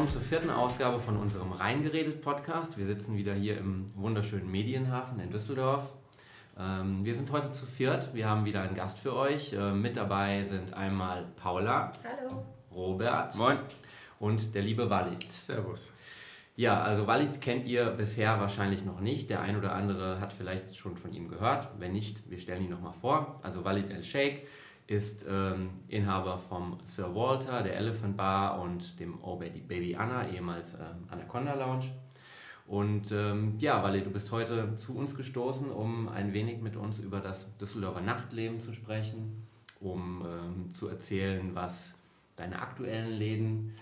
willkommen zur vierten Ausgabe von unserem Reingeredet Podcast. Wir sitzen wieder hier im wunderschönen Medienhafen in Düsseldorf. Ähm, wir sind heute zu viert. Wir haben wieder einen Gast für euch. Äh, mit dabei sind einmal Paula. Hallo. Robert. Moin. Und der liebe Walid. Servus. Ja, also Walid kennt ihr bisher wahrscheinlich noch nicht. Der ein oder andere hat vielleicht schon von ihm gehört. Wenn nicht, wir stellen ihn nochmal vor. Also Walid El Sheikh ist ähm, Inhaber vom Sir Walter, der Elephant Bar und dem Oh Baby Anna, ehemals ähm, Anaconda Lounge. Und ähm, ja, Walid, du bist heute zu uns gestoßen, um ein wenig mit uns über das Düsseldorfer Nachtleben zu sprechen, um ähm, zu erzählen, was deine aktuellen Läden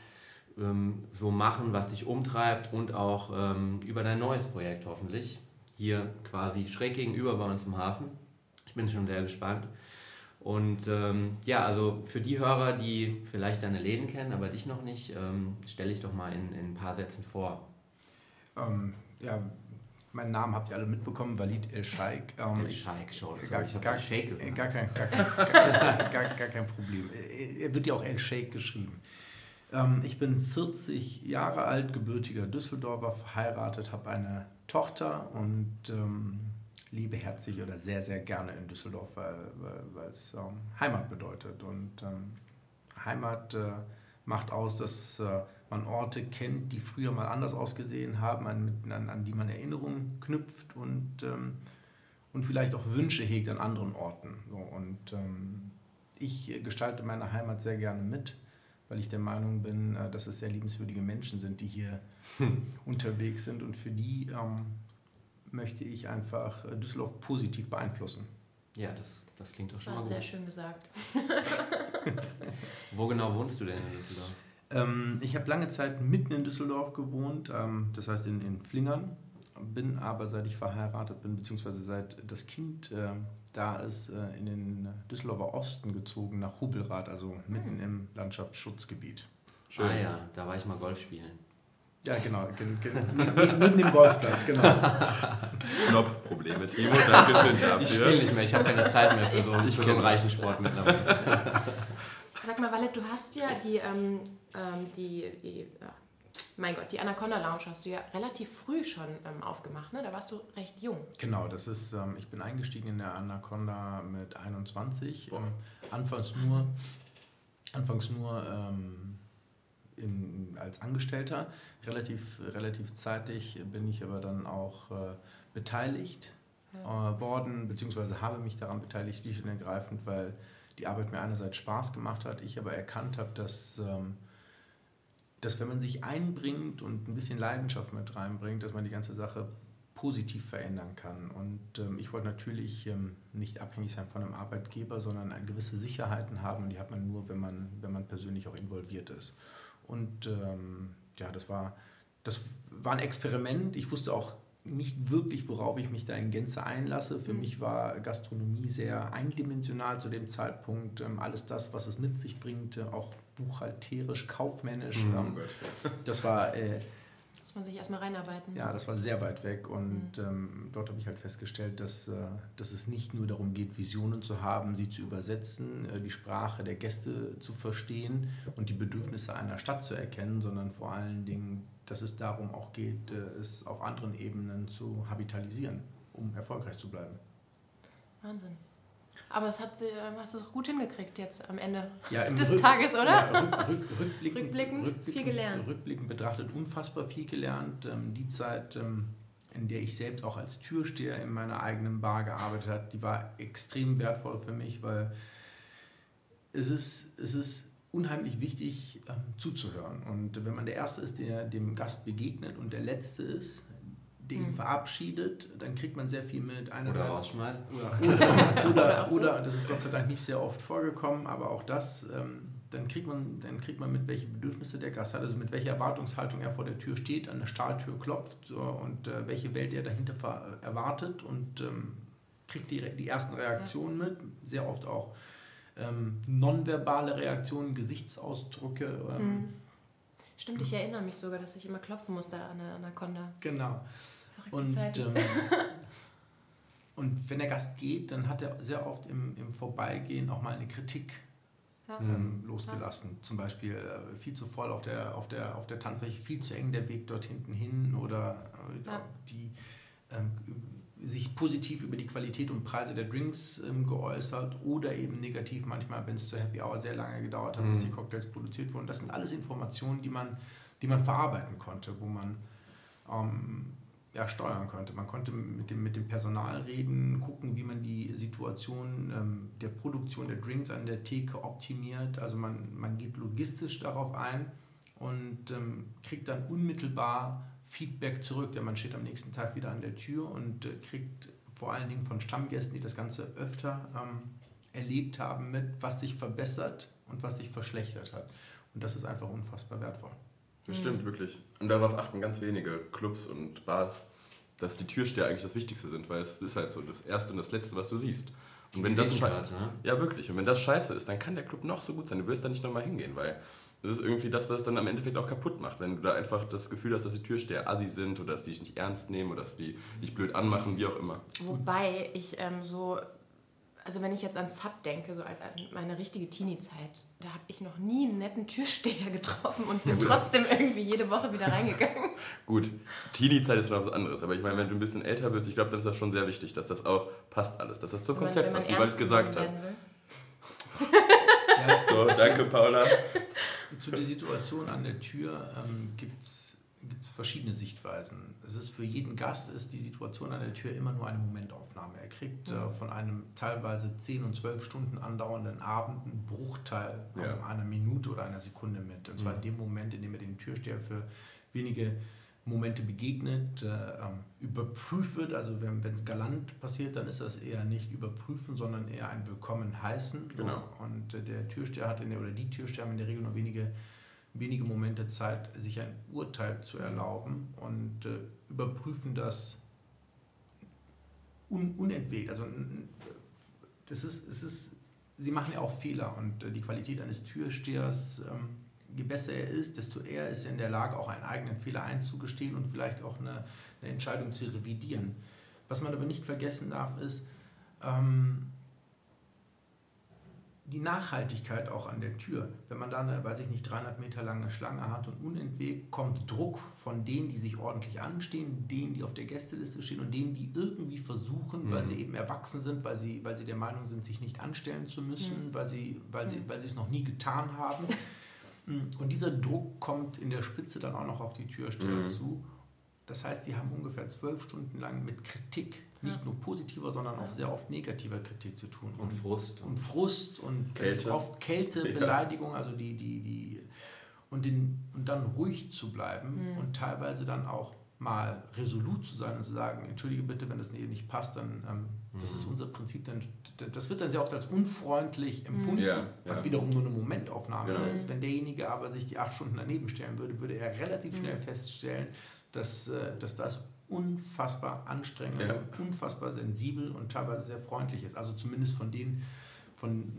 ähm, so machen, was dich umtreibt und auch ähm, über dein neues Projekt hoffentlich. Hier quasi schräg gegenüber bei uns im Hafen. Ich bin schon sehr gespannt. Und ähm, ja, also für die Hörer, die vielleicht deine Läden kennen, aber dich noch nicht, ähm, stelle ich doch mal in, in, ein paar Sätzen vor. Ähm, ja, meinen Namen habt ihr alle mitbekommen, Walid El Sheikh. Ähm, El Sheikh, schon. Gar, ich gar, Sheikh gesagt. Gar kein, gar, kein, gar, gar, kein Problem. Er wird ja auch El Sheikh geschrieben. Ähm, ich bin 40 Jahre alt, gebürtiger Düsseldorfer, verheiratet, habe eine Tochter und lebe herzlich oder sehr, sehr gerne in Düsseldorf, weil, weil, es ähm, Heimat bedeutet. Und ähm, Heimat äh, macht aus, dass äh, man Orte kennt, die früher mal anders ausgesehen haben, an, an, an die man Erinnerungen knüpft und, ähm, und vielleicht auch Wünsche hegt an anderen Orten. So, und ähm, ich gestalte meine Heimat sehr gerne mit weil ich der Meinung bin, äh, dass es sehr liebenswürdige Menschen sind, die hier hm. unterwegs sind und für die ähm, möchte ich einfach äh, Düsseldorf positiv beeinflussen. Ja, das, das klingt doch schon mal gut. sehr schön gesagt. Wo genau wohnst du denn in Düsseldorf? Ähm, ich habe lange Zeit mitten in Düsseldorf gewohnt, ähm, das heißt in, in Flingern, bin aber seit ich verheiratet bin, beziehungsweise seit das Kind äh, da ist, äh, in den Düsseldorfer Osten gezogen, nach Hubelrath, also mitten hm. im Landschaftsschutzgebiet. Schön. Ah ja, da war ich mal Golf spielen. Ja, genau, neben dem Golfplatz, genau. Snob-Probleme, Timo, danke schön dafür. Ich spiele nicht mehr, ich habe keine Zeit mehr für so, ich für so einen reichen Sport mittlerweile. Sag mal, Valette, du hast ja die, ähm, ähm die, die ja, mein Gott, die Anaconda Lounge hast du ja relativ früh schon ähm, aufgemacht, ne? Da warst du recht jung. Genau, das ist, ähm, ich bin eingestiegen in der Anaconda mit 21. Ähm, anfangs nur, anfangs nur in, als Angestellter. Relativ, relativ zeitig bin ich aber dann auch äh, beteiligt ja. äh, worden, beziehungsweise habe mich daran beteiligt, schlicht und ergreifend, weil die Arbeit mir einerseits Spaß gemacht hat, ich aber erkannt habe, dass ähm, dass wenn man sich einbringt und ein bisschen Leidenschaft mit reinbringt, dass man die ganze Sache positiv verändern kann. Und ähm, ich wollte natürlich ähm, nicht abhängig sein von einem Arbeitgeber, sondern gewisse Sicherheiten haben und die hat man nur, wenn man, wenn man persönlich auch involviert ist. Und ähm, ja, das war, das war ein Experiment. Ich wusste auch nicht wirklich, worauf ich mich da in Gänze einlasse. Für mhm. mich war Gastronomie sehr eindimensional zu dem Zeitpunkt. Ähm, alles das, was es mit sich bringt, äh, auch buchhalterisch, kaufmännisch. Mhm. Ähm, das war. Äh, man sich erstmal reinarbeiten. Ja, das war sehr weit weg und mhm. ähm, dort habe ich halt festgestellt, dass, äh, dass es nicht nur darum geht, Visionen zu haben, sie zu übersetzen, äh, die Sprache der Gäste zu verstehen und die Bedürfnisse einer Stadt zu erkennen, sondern vor allen Dingen, dass es darum auch geht, äh, es auf anderen Ebenen zu habitalisieren, um erfolgreich zu bleiben. Wahnsinn. Aber es hat, hast du gut hingekriegt jetzt am Ende ja, des Rück, Tages, oder? Ja, rück, rück, rückblickend, rückblickend, rückblickend, viel gelernt. Rückblickend betrachtet unfassbar viel gelernt. Ähm, die Zeit, ähm, in der ich selbst auch als Türsteher in meiner eigenen Bar gearbeitet habe, die war extrem wertvoll für mich, weil es ist, es ist unheimlich wichtig ähm, zuzuhören. Und wenn man der Erste ist, der dem Gast begegnet und der Letzte ist, den mhm. verabschiedet, dann kriegt man sehr viel mit. Einerseits, oder rausschmeißt. Oder, oder, oder, oder, das ist Gott sei Dank nicht sehr oft vorgekommen, aber auch das, ähm, dann, kriegt man, dann kriegt man mit, welche Bedürfnisse der Gast hat, also mit welcher Erwartungshaltung er vor der Tür steht, an der Stahltür klopft so, und äh, welche Welt er dahinter erwartet und ähm, kriegt die, die ersten Reaktionen ja. mit, sehr oft auch ähm, nonverbale Reaktionen, Gesichtsausdrücke. Ähm, mhm. Stimmt, ich erinnere mich sogar, dass ich immer klopfen musste an der Anaconda. Genau. Und, ähm, und wenn der Gast geht, dann hat er sehr oft im, im Vorbeigehen auch mal eine Kritik Ja. ähm, losgelassen. Zum Beispiel äh, viel zu voll auf der, auf, der, auf der Tanzfläche, viel zu eng der Weg dort hinten hin oder äh, Ja. die ähm, sich positiv über die Qualität und Preise der Drinks ähm, geäußert oder eben negativ manchmal, wenn es zur Happy Hour sehr lange gedauert hat, bis Mhm. die Cocktails produziert wurden. Das sind alles Informationen, die man, die man verarbeiten konnte, wo man ähm, ja, steuern konnte. Man konnte mit dem, mit dem Personal reden, gucken, wie man die Situation ähm, der Produktion der Drinks an der Theke optimiert. Also man, man geht logistisch darauf ein und ähm, kriegt dann unmittelbar Feedback zurück, denn man steht am nächsten Tag wieder an der Tür und äh, kriegt vor allen Dingen von Stammgästen, die das Ganze öfter ähm, erlebt haben, mit, was sich verbessert und was sich verschlechtert hat. Und das ist einfach unfassbar wertvoll. Das stimmt, wirklich. Und darauf achten ganz wenige Clubs und Bars, dass die Türsteher eigentlich das Wichtigste sind, weil es ist halt so das Erste und das Letzte, was du siehst. Und wenn das Visitenkarte, ne? Ja, wirklich. Und wenn das scheiße ist, dann kann der Club noch so gut sein. Du wirst da nicht nochmal hingehen, weil das ist irgendwie das, was es dann am Endeffekt auch kaputt macht. Wenn du da einfach das Gefühl hast, dass die Türsteher assi sind oder dass die dich nicht ernst nehmen oder dass die dich blöd anmachen, wie auch immer. Wobei ich ähm, so, also wenn ich jetzt an Sub denke, so als an meine richtige Teenie-Zeit, da habe ich noch nie einen netten Türsteher getroffen und bin trotzdem irgendwie jede Woche wieder reingegangen. Gut, Teenie-Zeit ist noch was anderes, aber ich meine, wenn du ein bisschen älter bist, ich glaube, dann ist das schon sehr wichtig, dass das auch passt alles, dass das zum Wenn man- Konzept man passt, wie Wald ernst gesagt hat. Ja, es So, danke Paula. Zu der Situation an der Tür ähm, gibt es verschiedene Sichtweisen. Es ist für jeden Gast ist die Situation an der Tür immer nur eine Momentaufnahme. Er kriegt äh, von einem teilweise 10 und 12 Stunden andauernden Abend einen Bruchteil Ja. einer Minute oder einer Sekunde mit. Und zwar in dem Moment, in dem er den Türsteher für wenige Momente begegnet, äh, ähm, überprüft wird. Also wenn es galant passiert, dann ist das eher nicht überprüfen, sondern eher ein Willkommen heißen. Genau. Und äh, der Türsteher hat in der, oder die Türsteher haben in der Regel nur wenige, wenige Momente Zeit, sich ein Urteil zu erlauben und äh, überprüfen das un, unentwegt. Also das ist, es ist, sie machen ja auch Fehler und äh, die Qualität eines Türstehers, ähm, je besser er ist, desto eher ist er in der Lage, auch einen eigenen Fehler einzugestehen und vielleicht auch eine, eine Entscheidung zu revidieren. Was man aber nicht vergessen darf, ist, ähm, die Nachhaltigkeit auch an der Tür. Wenn man da eine, weiß ich nicht, 300 Meter lange Schlange hat und unentwegt kommt Druck von denen, die sich ordentlich anstehen, denen, die auf der Gästeliste stehen und denen, die irgendwie versuchen, weil Mhm. sie eben erwachsen sind, weil sie, weil sie der Meinung sind, sich nicht anstellen zu müssen, weil, sie, weil, sie, weil sie es noch nie getan haben. Und dieser Druck kommt in der Spitze dann auch noch auf die Türsteher Mhm. zu. Das heißt, sie haben ungefähr zwölf Stunden lang mit Kritik, nicht Ja. nur positiver, sondern auch Ja. sehr oft negativer Kritik zu tun. Und Frust. und Frust und Kälte. oft Kälte, Ja. Beleidigung, also die, die, die und, den, und dann ruhig zu bleiben Mhm. und teilweise dann auch mal resolut zu sein und zu sagen, entschuldige bitte, wenn das hier nicht passt, dann ähm, das ist unser Prinzip, dann das wird dann sehr oft als unfreundlich empfunden, Ja, was ja. wiederum nur eine Momentaufnahme Genau. ist. Wenn derjenige aber sich die acht Stunden daneben stellen würde, würde er relativ schnell feststellen, dass, äh, dass das unfassbar anstrengend Ja. und unfassbar sensibel und teilweise sehr freundlich ist. Also zumindest von den, von,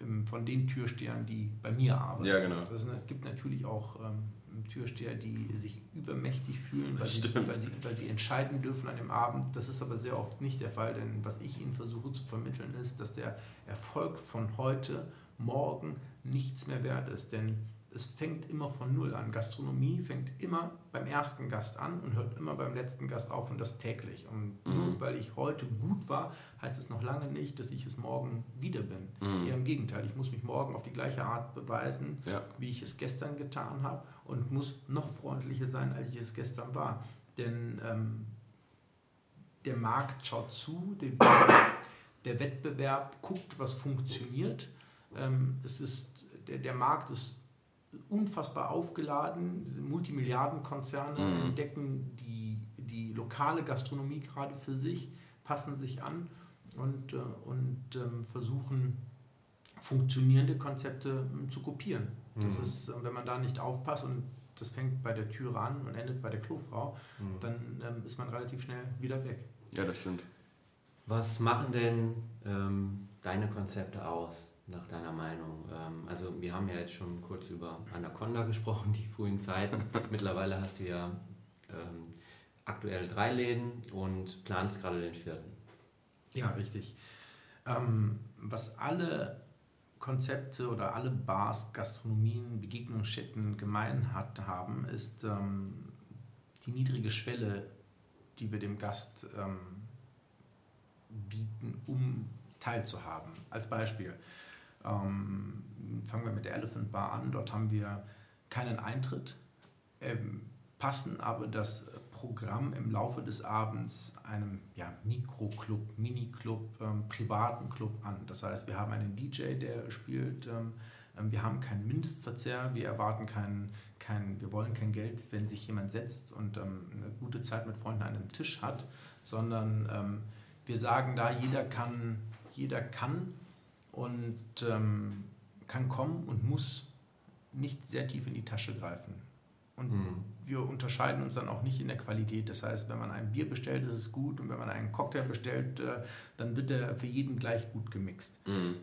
ähm, von den Türstehern, die bei mir arbeiten. Ja, genau. Es gibt natürlich auch ähm, Türsteher, die sich übermächtig fühlen, weil sie, weil, sie, weil sie entscheiden dürfen an dem Abend. Das ist aber sehr oft nicht der Fall, denn was ich ihnen versuche zu vermitteln ist, dass der Erfolg von heute, morgen nichts mehr wert ist. Denn es fängt immer von Null an. Gastronomie fängt immer beim ersten Gast an und hört immer beim letzten Gast auf und das täglich. Und Mhm. nur weil ich heute gut war, heißt es noch lange nicht, dass ich es morgen wieder bin. Mhm. Eher im Gegenteil, ich muss mich morgen auf die gleiche Art beweisen, Ja. wie ich es gestern getan habe und muss noch freundlicher sein, als ich es gestern war. Denn ähm, der Markt schaut zu, der, der Wettbewerb guckt, was funktioniert. Ähm, es ist, der, der Markt ist unfassbar aufgeladen. Diese Multimilliardenkonzerne Mhm. entdecken die, die lokale Gastronomie gerade für sich, passen sich an und, äh, und ähm, versuchen funktionierende Konzepte ähm, zu kopieren. Das Mhm. ist, äh, wenn man da nicht aufpasst und das fängt bei der Türe an und endet bei der Klofrau, Mhm. dann ähm, ist man relativ schnell wieder weg. ja, das stimmt. Was machen denn ähm, deine Konzepte aus, nach deiner Meinung? Ähm, also wir haben ja jetzt schon kurz über Anaconda gesprochen, die frühen Zeiten. Mittlerweile hast du ja ähm, aktuell drei Läden und planst gerade den vierten. Ja, richtig. Ähm, was alle Konzepte oder alle Bars, Gastronomien, Begegnungsstätten gemein hat, haben, ist ähm, die niedrige Schwelle, die wir dem Gast ähm, bieten, um teilzuhaben. Als Beispiel ähm, fangen wir mit der Elephant Bar an. Dort haben wir keinen Eintritt, ähm, passen aber das Programm im Laufe des Abends einem ja, Mikroclub, Miniclub, ähm, privaten Club an. Das heißt, wir haben einen DJ, der spielt. Ähm, ähm, wir haben keinen Mindestverzehr, wir erwarten keinen, kein, wir wollen kein Geld, wenn sich jemand setzt und ähm, eine gute Zeit mit Freunden an einem Tisch hat, sondern ähm, wir sagen da, jeder kann, jeder kann und ähm, kann kommen und muss nicht sehr tief in die Tasche greifen. Und mhm. wir unterscheiden uns dann auch nicht in der Qualität. Das heißt, wenn man ein Bier bestellt, ist es gut. Und wenn man einen Cocktail bestellt, äh, dann wird er für jeden gleich gut gemixt. Mhm.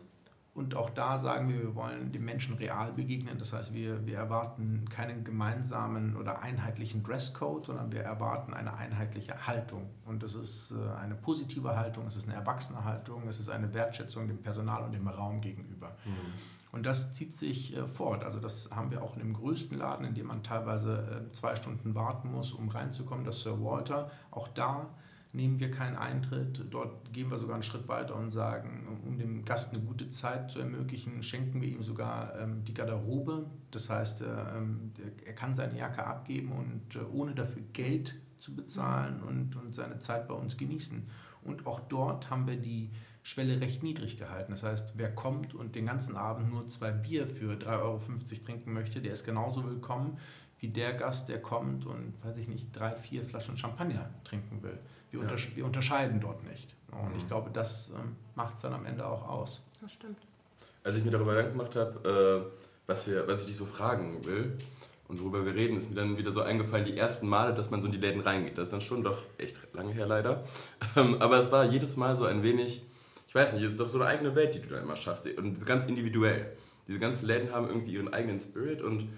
Und auch da sagen wir, wir wollen dem Menschen real begegnen. Das heißt, wir, wir erwarten keinen gemeinsamen oder einheitlichen Dresscode, sondern wir erwarten eine einheitliche Haltung. Und das ist äh, eine positive Haltung, es ist eine erwachsene Haltung, es ist eine Wertschätzung dem Personal und dem Raum gegenüber. Mhm. Und das zieht sich äh, fort. Also das haben wir auch in dem größten Laden, in dem man teilweise äh, zwei Stunden warten muss, um reinzukommen, das Sir Walter. Auch da nehmen wir keinen Eintritt. Dort gehen wir sogar einen Schritt weiter und sagen, um dem Gast eine gute Zeit zu ermöglichen, schenken wir ihm sogar ähm, die Garderobe. Das heißt, äh, ähm, er kann seine Jacke abgeben und äh, ohne dafür Geld zu bezahlen und, und seine Zeit bei uns genießen. Und auch dort haben wir die Schwelle recht niedrig gehalten. Das heißt, wer kommt und den ganzen Abend nur zwei Bier für 3,50 Euro trinken möchte, der ist genauso willkommen wie der Gast, der kommt und, weiß ich nicht, drei, vier Flaschen Champagner trinken will. Wir, ja. untersche wir unterscheiden dort nicht. Und mhm. ich glaube, das ähm, macht es dann am Ende auch aus. Das stimmt. Als ich mir darüber Gedanken gemacht habe, äh, was, was ich dich so fragen will und worüber wir reden, ist mir dann wieder so eingefallen, die ersten Male, dass man so in die Läden reingeht. Das ist dann schon doch echt lange her leider. Ähm, aber es war jedes Mal so ein wenig, ich weiß nicht, es ist doch so eine eigene Welt, die du da immer schaffst. Und ganz individuell. Diese ganzen Läden haben irgendwie ihren eigenen Spirit und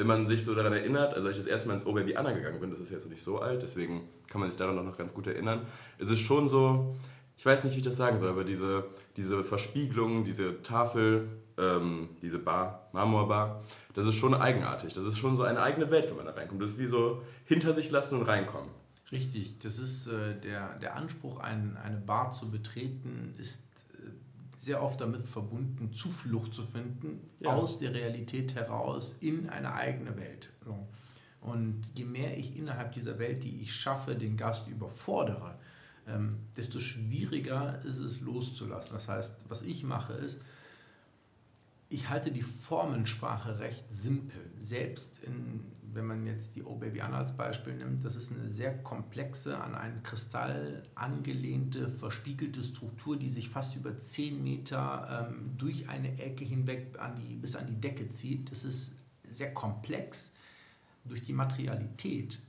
wenn man sich so daran erinnert, also als ich das erste Mal ins Oberby Anna gegangen bin, das ist jetzt noch nicht so alt, deswegen kann man sich daran noch ganz gut erinnern, es ist schon so, ich weiß nicht, wie ich das sagen soll, aber diese, diese Verspiegelung, diese Tafel, ähm, diese Bar, Marmorbar, das ist schon eigenartig. Das ist schon so eine eigene Welt, wenn man da reinkommt. Das ist wie so hinter sich lassen und reinkommen. Richtig, das ist äh, der, der Anspruch, ein, eine Bar zu betreten, ist sehr oft damit verbunden, Zuflucht zu finden ja. aus der Realität heraus in eine eigene Welt. Und je mehr ich innerhalb dieser Welt, die ich schaffe, den Gast überfordere, ähm, desto schwieriger ist es loszulassen. Das heißt, was ich mache ist, ich halte die Formensprache recht simpel. Selbst in wenn man jetzt die Oh Baby Anna als Beispiel nimmt, das ist eine sehr komplexe, an einen Kristall angelehnte, verspiegelte Struktur, die sich fast über 10 Meter ähm, durch eine Ecke hinweg an die, bis an die Decke zieht. Das ist sehr komplex. Durch die Materialität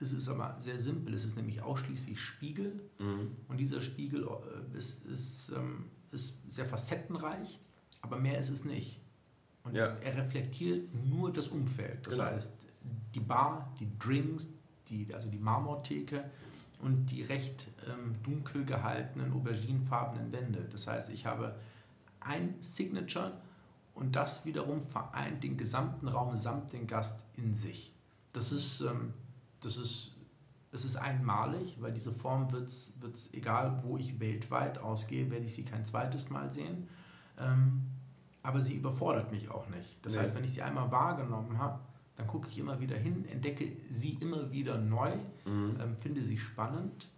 ist es aber sehr simpel. Es ist nämlich ausschließlich Spiegel mhm. und dieser Spiegel äh, ist, ist, ähm, ist sehr facettenreich, aber mehr ist es nicht. Und ja. er reflektiert nur das Umfeld. Das genau. heißt, die Bar, die Drinks, die, also die Marmortheke und die recht ähm, dunkel gehaltenen auberginefarbenen Wände. Das heißt, ich habe ein Signature und das wiederum vereint den gesamten Raum samt den Gast in sich. Das ist, ähm, das ist, es ist einmalig, weil diese Form wird es, egal wo ich weltweit ausgehe, werde ich sie kein zweites Mal sehen. Ähm, aber sie überfordert mich auch nicht. Das nee. heißt, wenn ich sie einmal wahrgenommen habe, dann gucke ich immer wieder hin, entdecke sie immer wieder neu, mhm. ähm, finde sie spannend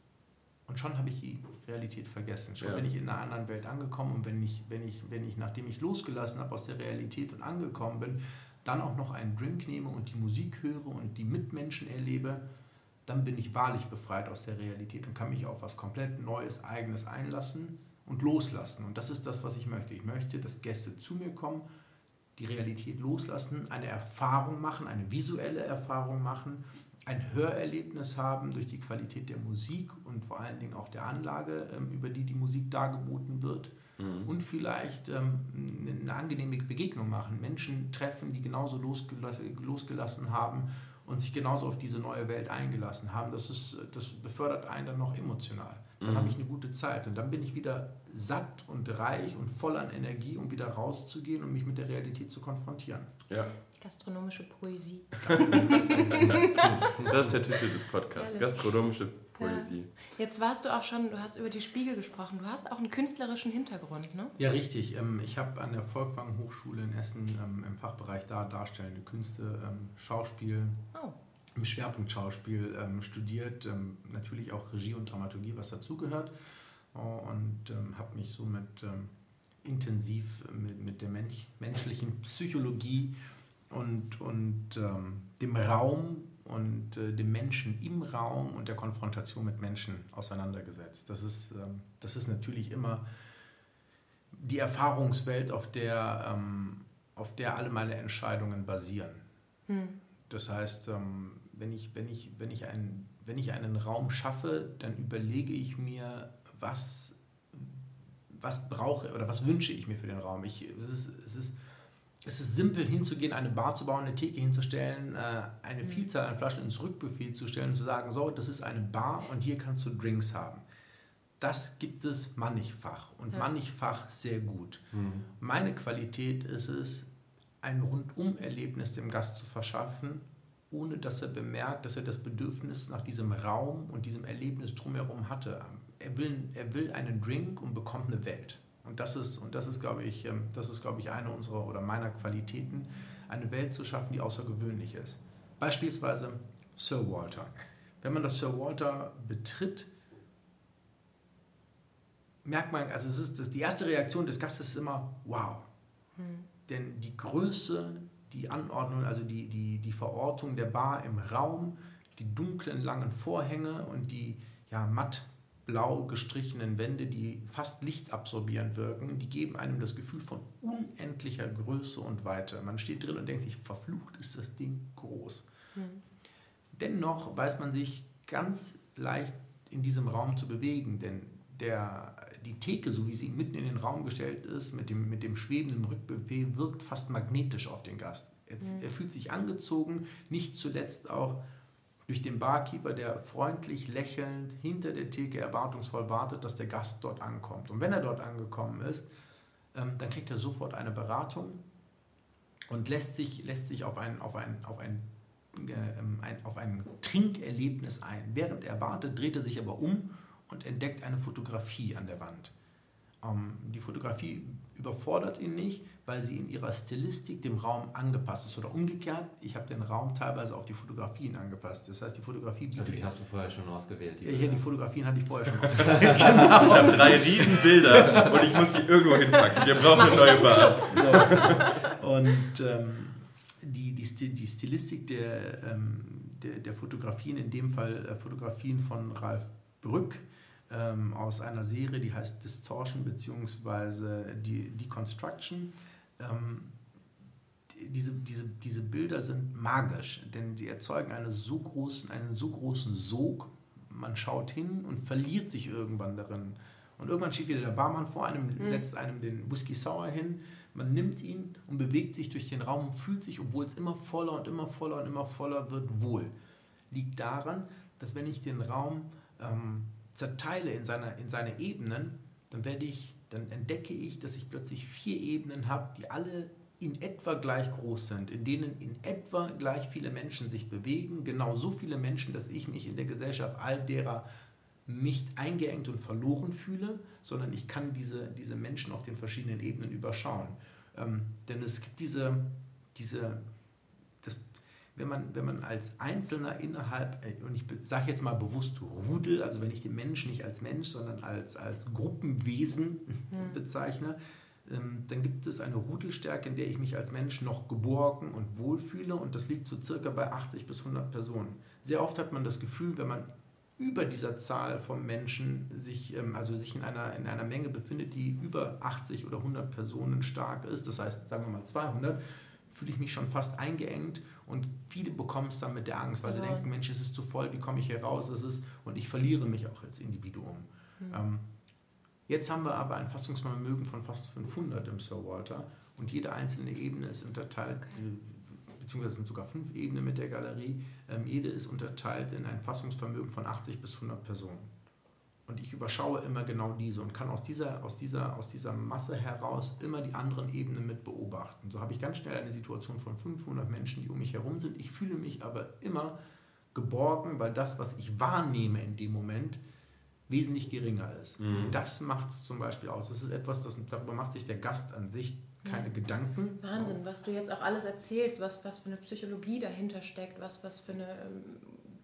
und schon habe ich die Realität vergessen. Schon ja. bin ich in einer anderen Welt angekommen und wenn ich, wenn ich, wenn ich, nachdem ich losgelassen habe aus der Realität und angekommen bin, dann auch noch einen Drink nehme und die Musik höre und die Mitmenschen erlebe, dann bin ich wahrlich befreit aus der Realität und kann mich auf was komplett Neues, Eigenes einlassen und loslassen. Und das ist das, was ich möchte. Ich möchte, dass Gäste zu mir kommen die Realität loslassen, eine Erfahrung machen, eine visuelle Erfahrung machen, ein Hörerlebnis haben durch die Qualität der Musik und vor allen Dingen auch der Anlage, ähm, über die die Musik dargeboten wird. Mhm. Und vielleicht ähm, eine angenehme Begegnung machen, Menschen treffen, die genauso losgelassen haben und sich genauso auf diese neue Welt eingelassen haben. Das, ist, das befördert einen dann noch emotional. Dann mhm. habe ich eine gute Zeit. Und dann bin ich wieder satt und reich und voll an Energie, um wieder rauszugehen und mich mit der Realität zu konfrontieren. Ja. Gastronomische Poesie. das ist der Titel des Podcasts. Gastronomische Poesie. Ja. Jetzt warst du auch schon, du hast über die Spiegel gesprochen. Du hast auch einen künstlerischen Hintergrund, ne? Ja, richtig. Ähm, ich habe an der Volkwang Hochschule in Essen ähm, im Fachbereich da darstellende Künste, ähm, Schauspiel, oh. Im Schwerpunkt Schauspiel studiert. Natürlich auch Regie und Dramaturgie, was dazugehört. Oh, und habe mich somit intensiv mit, mit der Mensch, menschlichen Psychologie und, und ähm, dem Raum und äh, dem Menschen im Raum und der Konfrontation mit Menschen auseinandergesetzt. Das ist, ähm, das ist natürlich immer die Erfahrungswelt, auf der, ähm, auf der alle meine Entscheidungen basieren. Hm. Das heißt, ähm, wenn, ich, wenn, ich, wenn, ich ein, wenn ich einen Raum schaffe, dann überlege ich mir, was, was brauche oder was wünsche ich mir für den Raum. Ich, es ist, es ist es ist simpel hinzugehen, eine Bar zu bauen, eine Theke hinzustellen, äh, eine mhm. Vielzahl an Flaschen ins Rückbuffet zu stellen und zu sagen, so, das ist eine Bar und hier kannst du Drinks haben. Das gibt es mannigfach und ja. mannigfach sehr gut. Mhm. Meine Qualität ist es, ein Rundum-Erlebnis dem Gast zu verschaffen, ohne dass er bemerkt, dass er das Bedürfnis nach diesem Raum und diesem Erlebnis drumherum hatte. Er will, er will einen Drink und bekommt eine Welt. Und das ist, und das ist, glaube ich, ähm, das ist, glaube ich, eine unserer oder meiner Qualitäten, eine Welt zu schaffen, die außergewöhnlich ist. Beispielsweise Sir Walter. Wenn man das Sir Walter betritt, merkt man, also es ist das, die erste Reaktion des Gastes ist immer wow. Hm. Denn die Größe, die Anordnung, also die, die, die Verortung der Bar im Raum, die dunklen langen Vorhänge und die ja, matt blau gestrichenen Wände, die fast lichtabsorbierend wirken, die geben einem das Gefühl von unendlicher Größe und Weite. Man steht drin und denkt sich, verflucht ist das Ding groß. Mhm. Dennoch weiß man sich ganz leicht in diesem Raum zu bewegen, denn der, die Theke, so wie sie mitten in den Raum gestellt ist, mit dem, mit dem schwebenden Rückbuffet, wirkt fast magnetisch auf den Gast. Er, mhm. er fühlt sich angezogen, nicht zuletzt auch durch den Barkeeper, der freundlich lächelnd hinter der Theke erwartungsvoll wartet, dass der Gast dort ankommt. Und wenn er dort angekommen ist, ähm, dann kriegt er sofort eine Beratung und lässt sich, lässt sich auf, ein, auf, ein, auf, ein, äh, ein, auf ein Trinkerlebnis ein. Während er wartet, dreht er sich aber um und entdeckt eine Fotografie an der Wand. Ähm, die Fotografie überfordert ihn nicht, weil sie in ihrer Stilistik dem Raum angepasst ist. Oder umgekehrt, ich habe den Raum teilweise auf die Fotografien angepasst. Das heißt, die Fotografie... Also die hast du vorher schon ausgewählt? Die ja, die Fotografien hatte ich vorher schon ausgewählt. genau. Ich habe drei riesen Bilder und ich muss sie irgendwo hinpacken. Wir brauchen eine neue Bar. So. Und ähm, die, die, die Stilistik der, ähm, der, der, Fotografien, in dem Fall äh, Fotografien von Ralf Brück, ähm, aus einer Serie, die heißt Distortion bzw. Deconstruction. Ähm, diese, diese, diese Bilder sind magisch, denn sie erzeugen eine so großen, einen so großen Sog. Man schaut hin und verliert sich irgendwann darin. Und irgendwann steht wieder der Barmann vor einem, mhm. setzt einem den Whisky Sour hin. Man nimmt ihn und bewegt sich durch den Raum und fühlt sich, obwohl es immer voller und immer voller und immer voller wird, wohl. Liegt daran, dass wenn ich den Raum ähm, zerteile in seine, in seine Ebenen, dann werde ich, dann entdecke ich, dass ich plötzlich vier Ebenen habe, die alle in etwa gleich groß sind, in denen in etwa gleich viele Menschen sich bewegen, genau so viele Menschen, dass ich mich in der Gesellschaft all derer nicht eingeengt und verloren fühle, sondern ich kann diese, diese Menschen auf den verschiedenen Ebenen überschauen. Ähm, denn es gibt diese, diese wenn man, wenn man als Einzelner innerhalb, äh, und ich sage jetzt mal bewusst Rudel, also wenn ich den Menschen nicht als Mensch, sondern als, als Gruppenwesen mhm. bezeichne, ähm, dann gibt es eine Rudelstärke, in der ich mich als Mensch noch geborgen und wohlfühle und das liegt so circa bei 80 bis 100 Personen. Sehr oft hat man das Gefühl, wenn man über dieser Zahl von Menschen sich, ähm, also sich in einer, in einer Menge befindet, die über 80 oder 100 Personen stark ist, das heißt, sagen wir mal 200, fühle ich mich schon fast eingeengt und viele bekommen es dann mit der Angst, weil ja. sie denken, Mensch, es ist zu voll, wie komme ich hier raus? Es ist, und ich verliere mich auch als Individuum. Mhm. Ähm, jetzt haben wir aber ein Fassungsvermögen von fast 500 im Sir Walter und jede einzelne Ebene ist unterteilt, okay. Äh, beziehungsweise sind sogar fünf Ebenen mit der Galerie, ähm, jede ist unterteilt in ein Fassungsvermögen von 80 bis 100 Personen. Und ich überschaue immer genau diese und kann aus dieser, aus, dieser, aus dieser Masse heraus immer die anderen Ebenen mit beobachten. So habe ich ganz schnell eine Situation von 500 Menschen, die um mich herum sind. Ich fühle mich aber immer geborgen, weil das, was ich wahrnehme in dem Moment, wesentlich geringer ist. Mhm. Das macht es zum Beispiel aus. Das ist etwas, das, darüber macht sich der Gast an sich keine ja. Gedanken. Wahnsinn, was du jetzt auch alles erzählst, was, was für eine Psychologie dahinter steckt, was, was für eine ähm,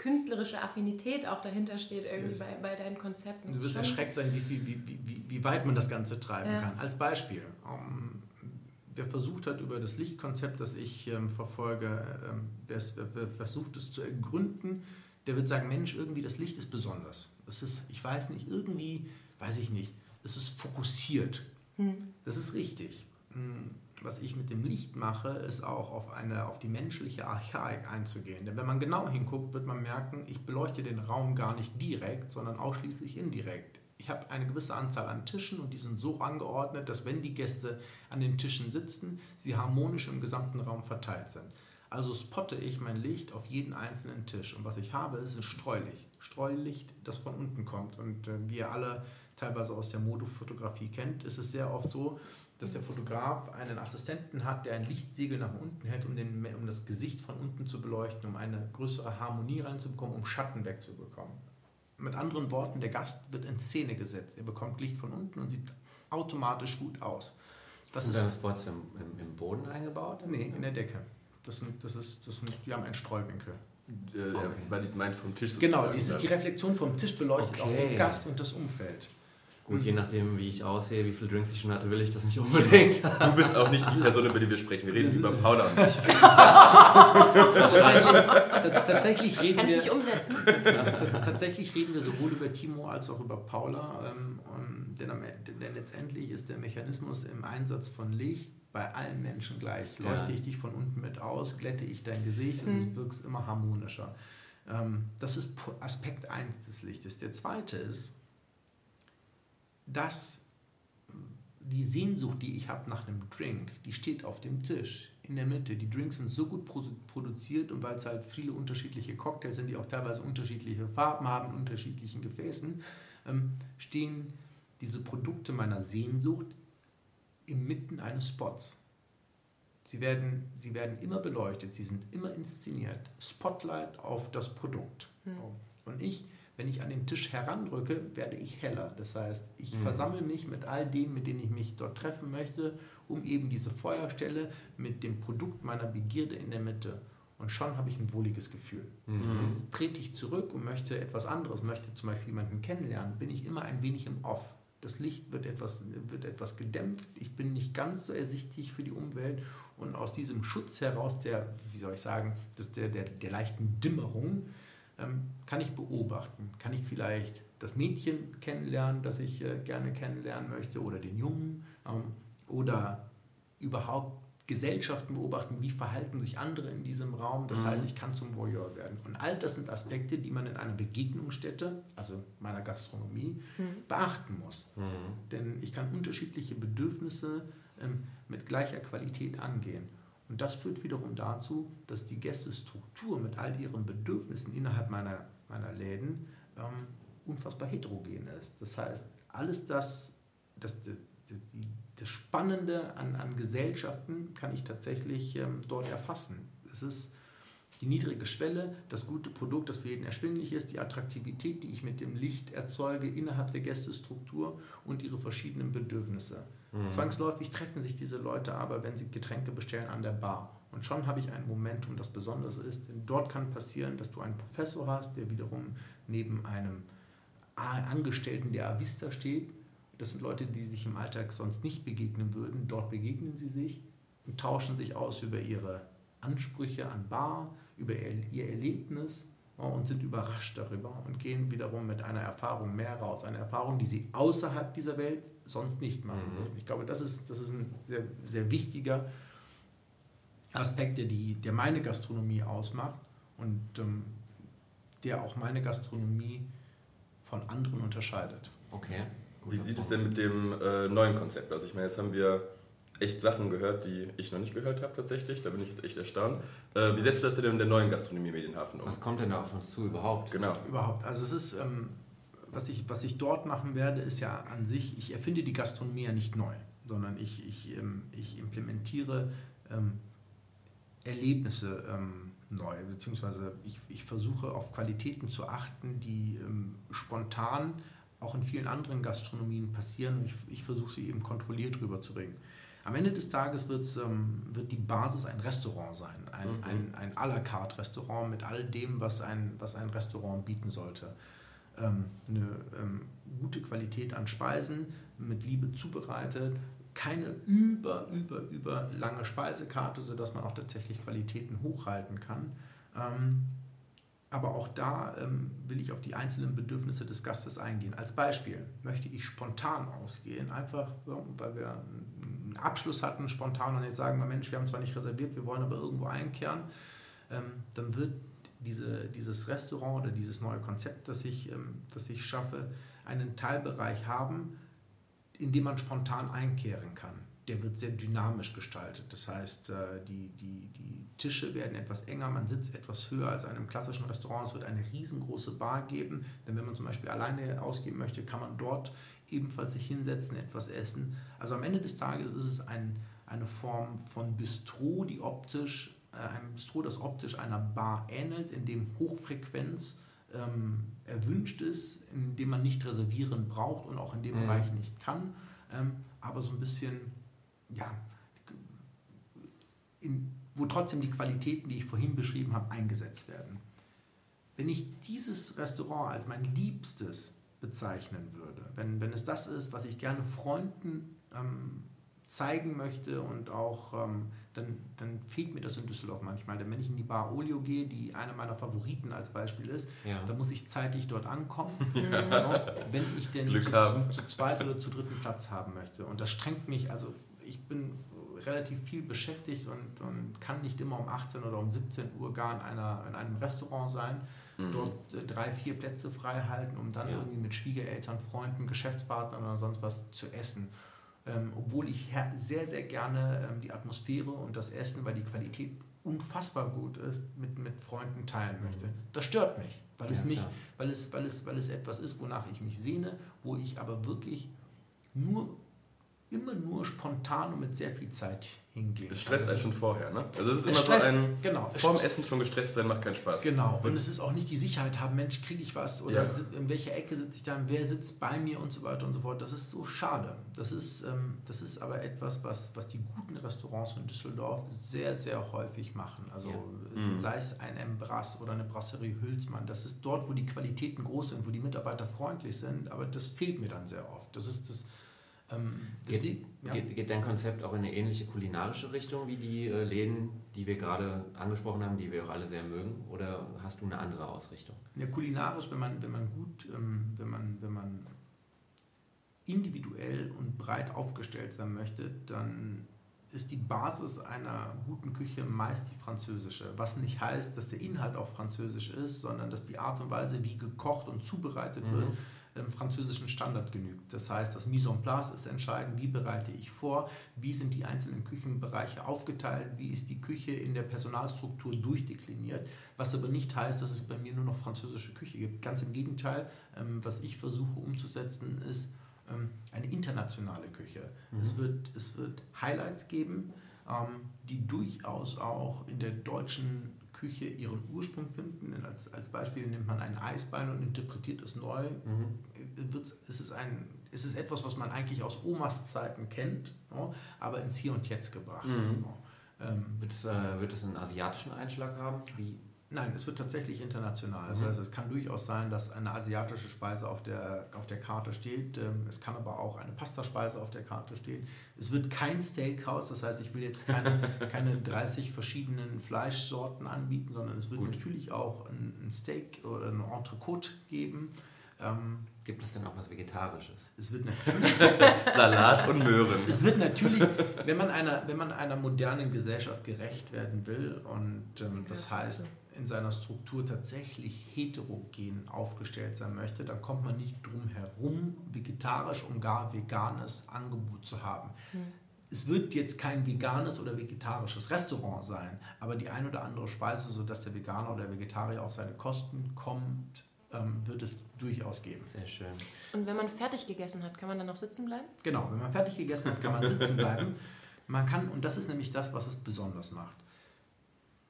künstlerische Affinität auch dahinter steht irgendwie bei, bei deinen Konzepten. Du wirst erschreckt sein, wie, wie, wie, wie, weit man das Ganze treiben ja. kann. Als Beispiel, um, ähm, wer versucht hat, über das Lichtkonzept, das ich ähm, verfolge, ähm, wer, wer, versucht es zu ergründen, der wird sagen, Mensch, irgendwie das Licht ist besonders. Es ist, ich weiß nicht, irgendwie, weiß ich nicht, es ist fokussiert. Hm. Das ist richtig. Hm, was ich mit dem Licht mache, ist auch auf, eine, auf die menschliche Archaik einzugehen. Denn wenn man genau hinguckt, wird man merken, ich beleuchte den Raum gar nicht direkt, sondern ausschließlich indirekt. Ich habe eine gewisse Anzahl an Tischen und die sind so angeordnet, dass wenn die Gäste an den Tischen sitzen, sie harmonisch im gesamten Raum verteilt sind. Also spotte ich mein Licht auf jeden einzelnen Tisch. Und was ich habe, ist ein Streulicht. Streulicht, das von unten kommt. Und äh, wie ihr alle teilweise aus der Modefotografie kennt, ist es sehr oft so, dass der Fotograf einen Assistenten hat, der ein Lichtsegel nach unten hält, um, den, um das Gesicht von unten zu beleuchten, um eine größere Harmonie reinzubekommen, um Schatten wegzubekommen. Mit anderen Worten, der Gast wird in Szene gesetzt. Er bekommt Licht von unten und sieht automatisch gut aus. Das sind deine Spots im, im, im Boden eingebaut? Nee, in der Decke. Das sind, das ist, das sind, die haben einen Streuwinkel. Äh, okay. Weil ich meine vom Tisch Genau, dies ist die Reflexion vom Tisch beleuchtet okay. auch den Gast und das Umfeld. Gut, mhm. je nachdem, wie ich aussehe, wie viele Drinks ich schon hatte, will ich das nicht unbedingt. Du bist auch nicht die Person, über die wir sprechen. Wir reden über Paula und mich. tatsächlich reden Kann ich nicht umsetzen. tatsächlich reden wir sowohl über Timo als auch über Paula. Ähm, denn, denn letztendlich ist der Mechanismus im Einsatz von Licht bei allen Menschen gleich. Leuchte ja. ich dich von unten mit aus, glätte ich dein Gesicht und du wirkst immer harmonischer. Ähm, das ist Aspekt 1 des Lichtes. Der zweite ist, dass die Sehnsucht, die ich habe nach einem Drink, die steht auf dem Tisch in der Mitte. Die Drinks sind so gut produziert und weil es halt viele unterschiedliche Cocktails sind, die auch teilweise unterschiedliche Farben haben, in unterschiedlichen Gefäßen, ähm, stehen diese Produkte meiner Sehnsucht inmitten eines Spots. Sie werden, sie werden immer beleuchtet, sie sind immer inszeniert. Spotlight auf das Produkt. Hm. Und ich wenn ich an den Tisch heranrücke, werde ich heller. Das heißt, ich mhm. versammle mich mit all denen, mit denen ich mich dort treffen möchte, um eben diese Feuerstelle mit dem Produkt meiner Begierde in der Mitte. Und schon habe ich ein wohliges Gefühl. Mhm. Trete ich zurück und möchte etwas anderes, möchte zum Beispiel jemanden kennenlernen, bin ich immer ein wenig im Off. Das Licht wird etwas, wird etwas gedämpft. Ich bin nicht ganz so ersichtlich für die Umwelt. Und aus diesem Schutz heraus, der, wie soll ich sagen, der, der, der leichten Dimmerung, ähm, kann ich beobachten? Kann ich vielleicht das Mädchen kennenlernen, das ich äh, gerne kennenlernen möchte, oder den Jungen, ähm, oder überhaupt Gesellschaften beobachten, wie verhalten sich andere in diesem Raum. Das mhm. heißt, ich kann zum Voyeur werden. Und all das sind Aspekte, die man in einer Begegnungsstätte, also meiner Gastronomie, mhm. beachten muss. Mhm. Denn ich kann unterschiedliche Bedürfnisse ähm, mit gleicher Qualität angehen. Und das führt wiederum dazu, dass die Gästestruktur mit all ihren Bedürfnissen innerhalb meiner, meiner Läden ähm, unfassbar heterogen ist. Das heißt, alles das, das, das, das Spannende an, an Gesellschaften kann ich tatsächlich ähm, dort erfassen. Es ist die niedrige Schwelle, das gute Produkt, das für jeden erschwinglich ist, die Attraktivität, die ich mit dem Licht erzeuge innerhalb der Gästestruktur und ihre verschiedenen Bedürfnisse. Mhm. Zwangsläufig treffen sich diese Leute aber, wenn sie Getränke bestellen, an der Bar. Und schon habe ich ein Momentum, das besonders ist. Denn dort kann passieren, dass du einen Professor hast, der wiederum neben einem Angestellten der Avista steht. Das sind Leute, die sich im Alltag sonst nicht begegnen würden. Dort begegnen sie sich und tauschen sich aus über ihre Ansprüche an Bar, über ihr Erlebnis und sind überrascht darüber und gehen wiederum mit einer Erfahrung mehr raus. Eine Erfahrung, die sie außerhalb dieser Welt sonst nicht machen mhm. würden. Ich glaube, das ist, das ist ein sehr, sehr wichtiger Aspekt, der, die, der meine Gastronomie ausmacht und ähm, der auch meine Gastronomie von anderen unterscheidet. Okay. Wie sieht es denn mit dem äh, neuen Konzept aus? Ich meine, jetzt haben wir echt Sachen gehört, die ich noch nicht gehört habe tatsächlich. Da bin ich jetzt echt erstaunt. Äh, wie setzt du das denn in der neuen Gastronomie Medienhafen um? Was kommt denn da auf uns zu überhaupt? Genau. Überhaupt. Also es ist, ähm, was, ich, was ich dort machen werde, ist ja an sich, ich erfinde die Gastronomie ja nicht neu, sondern ich, ich, ähm, ich implementiere ähm, Erlebnisse ähm, neu, beziehungsweise ich, ich versuche auf Qualitäten zu achten, die ähm, spontan auch in vielen anderen Gastronomien passieren und ich, ich versuche sie eben kontrolliert rüberzubringen. Am Ende des Tages ähm, wird die Basis ein Restaurant sein, ein, mhm. ein, ein à la carte Restaurant mit all dem, was ein, was ein Restaurant bieten sollte. Ähm, eine ähm, gute Qualität an Speisen, mit Liebe zubereitet, keine über, über, über lange Speisekarte, sodass man auch tatsächlich Qualitäten hochhalten kann. Ähm, aber auch da ähm, will ich auf die einzelnen Bedürfnisse des Gastes eingehen. Als Beispiel möchte ich spontan ausgehen, einfach weil wir einen Abschluss hatten, spontan und jetzt sagen wir, Mensch, wir haben zwar nicht reserviert, wir wollen aber irgendwo einkehren. Ähm, dann wird diese, dieses Restaurant oder dieses neue Konzept, das ich, ähm, das ich schaffe, einen Teilbereich haben, in dem man spontan einkehren kann der wird sehr dynamisch gestaltet. Das heißt, äh, die, die, die Tische werden etwas enger, man sitzt etwas höher als in einem klassischen Restaurant. Es wird eine riesengroße Bar geben, denn wenn man zum Beispiel alleine ausgeben möchte, kann man dort ebenfalls sich hinsetzen, etwas essen. Also am Ende des Tages ist es ein, eine Form von Bistro, die optisch, äh, ein Bistro, das optisch einer Bar ähnelt, in dem Hochfrequenz ähm, erwünscht ist, in dem man nicht reservieren braucht und auch in dem mhm. Bereich nicht kann, ähm, aber so ein bisschen ja, in, wo trotzdem die Qualitäten, die ich vorhin beschrieben habe, eingesetzt werden. Wenn ich dieses Restaurant als mein Liebstes bezeichnen würde, wenn, wenn es das ist, was ich gerne Freunden ähm, zeigen möchte und auch, ähm, dann, dann fehlt mir das in Düsseldorf manchmal. Denn wenn ich in die Bar Olio gehe, die einer meiner Favoriten als Beispiel ist, ja. dann muss ich zeitlich dort ankommen, ja. wenn ich denn zu, zu, zu zweit oder zu dritten Platz haben möchte. Und das strengt mich, also ich bin relativ viel beschäftigt und, und kann nicht immer um 18 oder um 17 Uhr gar in, einer, in einem Restaurant sein, mhm. dort äh, drei, vier Plätze frei halten, um dann ja. irgendwie mit Schwiegereltern, Freunden, Geschäftspartnern oder sonst was zu essen. Ähm, obwohl ich sehr, sehr gerne ähm, die Atmosphäre und das Essen, weil die Qualität unfassbar gut ist, mit, mit Freunden teilen mhm. möchte. Das stört mich, weil, ja, es mich weil, es, weil, es, weil es etwas ist, wonach ich mich sehne, wo ich aber wirklich nur immer nur spontan und mit sehr viel Zeit hingehen. Es stresst also einen schon vorher, ne? Also es ist es immer stresst, so ein, genau, vorm Essen schon gestresst sein macht keinen Spaß. Genau, und es ist auch nicht die Sicherheit haben, Mensch, kriege ich was oder ja. in welcher Ecke sitze ich dann, wer sitzt bei mir und so weiter und so fort. Das ist so schade. Das ist, ähm, das ist aber etwas, was, was die guten Restaurants in Düsseldorf sehr, sehr häufig machen. Also ja. mhm. sei es ein Embrass oder eine Brasserie Hülsmann, das ist dort, wo die Qualitäten groß sind, wo die Mitarbeiter freundlich sind, aber das fehlt mir dann sehr oft. Das ist das geht, liegt, ja. geht, geht, dein Konzept auch in eine ähnliche kulinarische Richtung wie die äh, Läden, die wir gerade angesprochen haben, die wir auch alle sehr mögen? Oder hast du eine andere Ausrichtung? Ja, kulinarisch, wenn man, wenn man gut, ähm, wenn, man, wenn man individuell und breit aufgestellt sein möchte, dann ist die Basis einer guten Küche meist die französische. Was nicht heißt, dass der Inhalt auch französisch ist, sondern dass die Art und Weise, wie gekocht und zubereitet mhm. wird, dem französischen Standard genügt. Das heißt, das Mise en place ist entscheidend, wie bereite ich vor, wie sind die einzelnen Küchenbereiche aufgeteilt, wie ist die Küche in der Personalstruktur durchdekliniert, was aber nicht heißt, dass es bei mir nur noch französische Küche gibt. Ganz im Gegenteil, ähm, was ich versuche umzusetzen, ist ähm, eine internationale Küche. Mhm. Es, wird, es wird Highlights geben, ähm, die durchaus auch in der deutschen Küche ihren Ursprung finden. Als, als Beispiel nimmt man ein Eisbein und interpretiert es neu. Mhm. Wird, ist, es ein, ist es etwas, was man eigentlich aus Omas Zeiten kennt, no? aber ins Hier und Jetzt gebracht. Mhm. No? Ähm, wird, es, äh, wird es einen asiatischen Einschlag haben? Wie? Nein, es wird tatsächlich international. Das mhm. heißt, es kann durchaus sein, dass eine asiatische Speise auf der, auf der Karte steht. Ähm, es kann aber auch eine Pastaspeise auf der Karte stehen. Es wird kein Steakhouse, das heißt, ich will jetzt keine, keine 30 verschiedenen Fleischsorten anbieten, sondern es wird Gut. natürlich auch ein, Steak oder ein Entrecote geben. Ähm, Gibt es denn auch was Vegetarisches? Es wird natürlich. Salat und Möhren. Es wird natürlich, wenn man einer, wenn man einer modernen Gesellschaft gerecht werden will, und ähm, das heißt, in seiner Struktur tatsächlich heterogen aufgestellt sein möchte, dann kommt man nicht drum herum, vegetarisch und gar veganes Angebot zu haben. Hm. Es wird jetzt kein veganes oder vegetarisches Restaurant sein, aber die ein oder andere Speise, sodass der Veganer oder der Vegetarier auf seine Kosten kommt, ähm, wird es durchaus geben. Sehr schön. Und wenn man fertig gegessen hat, kann man dann noch sitzen bleiben? Genau, wenn man fertig gegessen hat, kann man sitzen bleiben. Man kann, und das ist nämlich das, was es besonders macht.